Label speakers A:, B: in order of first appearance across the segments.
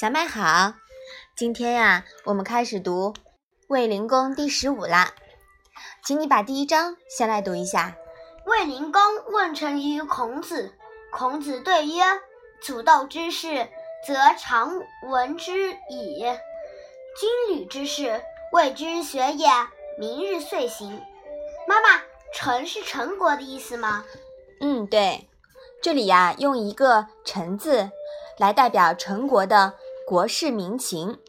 A: 小麦好，今天呀，我们开始读《卫灵公》第十五啦，请你把第一章先来读一下。
B: 卫灵公问臣于孔子，孔子对曰：“祖斗之事，则常闻之矣；军旅之事，谓之学也。明日遂行。”妈妈，“臣”是陈国的意思吗？
A: 嗯，对，这里呀，用一个“臣”字来代表陈国的。国事民情，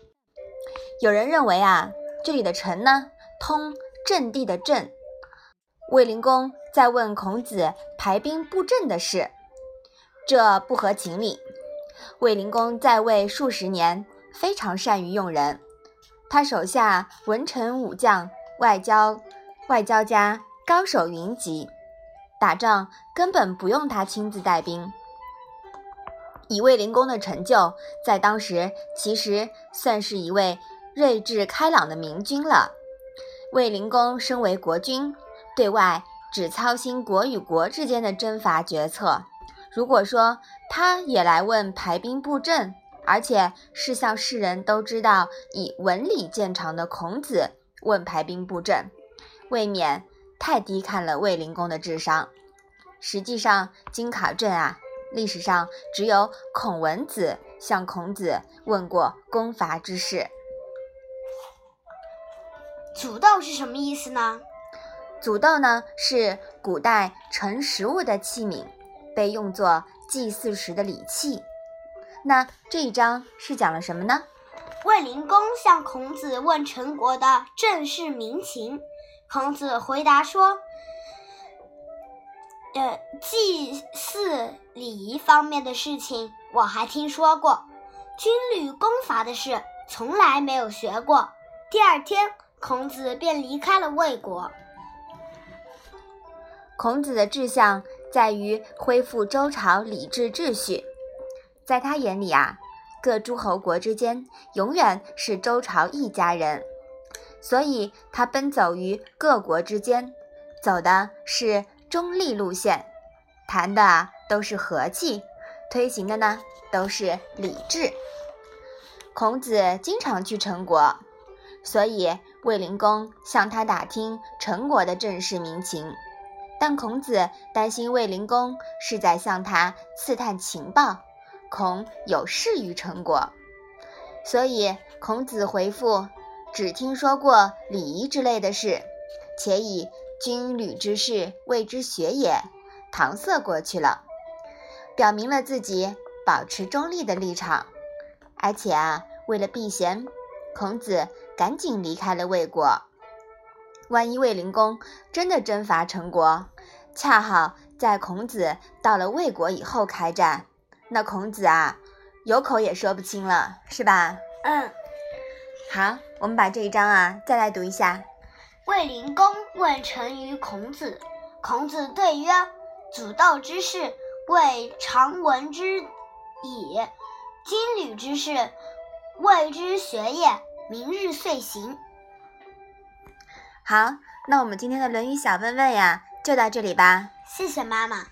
A: 有人认为啊，这里的“臣”呢，通阵地的“阵”。卫灵公在问孔子排兵布阵的事，这不合情理。卫灵公在位数十年，非常善于用人，他手下文臣武将、外交外交家高手云集，打仗根本不用他亲自带兵。以卫灵公的成就，在当时其实算是一位睿智开朗的明君了。卫灵公身为国君，对外只操心国与国之间的征伐决策。如果说他也来问排兵布阵，而且是向世人都知道以文理见长的孔子问排兵布阵，未免太低看了卫灵公的智商。实际上，经考证啊。历史上只有孔文子向孔子问过攻伐之事。
B: 祖豆是什么意思呢？
A: 祖豆呢是古代盛食物的器皿，被用作祭祀时的礼器。那这一章是讲了什么呢？
B: 卫灵公向孔子问陈国的政事民情，孔子回答说。呃，祭祀礼仪方面的事情我还听说过，军旅攻伐的事从来没有学过。第二天，孔子便离开了魏国。
A: 孔子的志向在于恢复周朝礼制秩序，在他眼里啊，各诸侯国之间永远是周朝一家人，所以他奔走于各国之间，走的是。中立路线，谈的都是和气，推行的呢都是礼制。孔子经常去陈国，所以卫灵公向他打听陈国的政事民情。但孔子担心卫灵公是在向他刺探情报，恐有事于陈国，所以孔子回复：只听说过礼仪之类的事，且以。军旅之事，谓之学也。搪塞过去了，表明了自己保持中立的立场。而且啊，为了避嫌，孔子赶紧离开了魏国。万一卫灵公真的征伐陈国，恰好在孔子到了魏国以后开战，那孔子啊，有口也说不清了，是吧？
B: 嗯。
A: 好，我们把这一章啊再来读一下。
B: 卫灵公问臣于孔子，孔子对曰：“祖道之事，未尝闻之矣；今履之事，谓之学也。明日遂行。”
A: 好，那我们今天的《论语》小问问呀，就到这里吧。
B: 谢谢妈妈。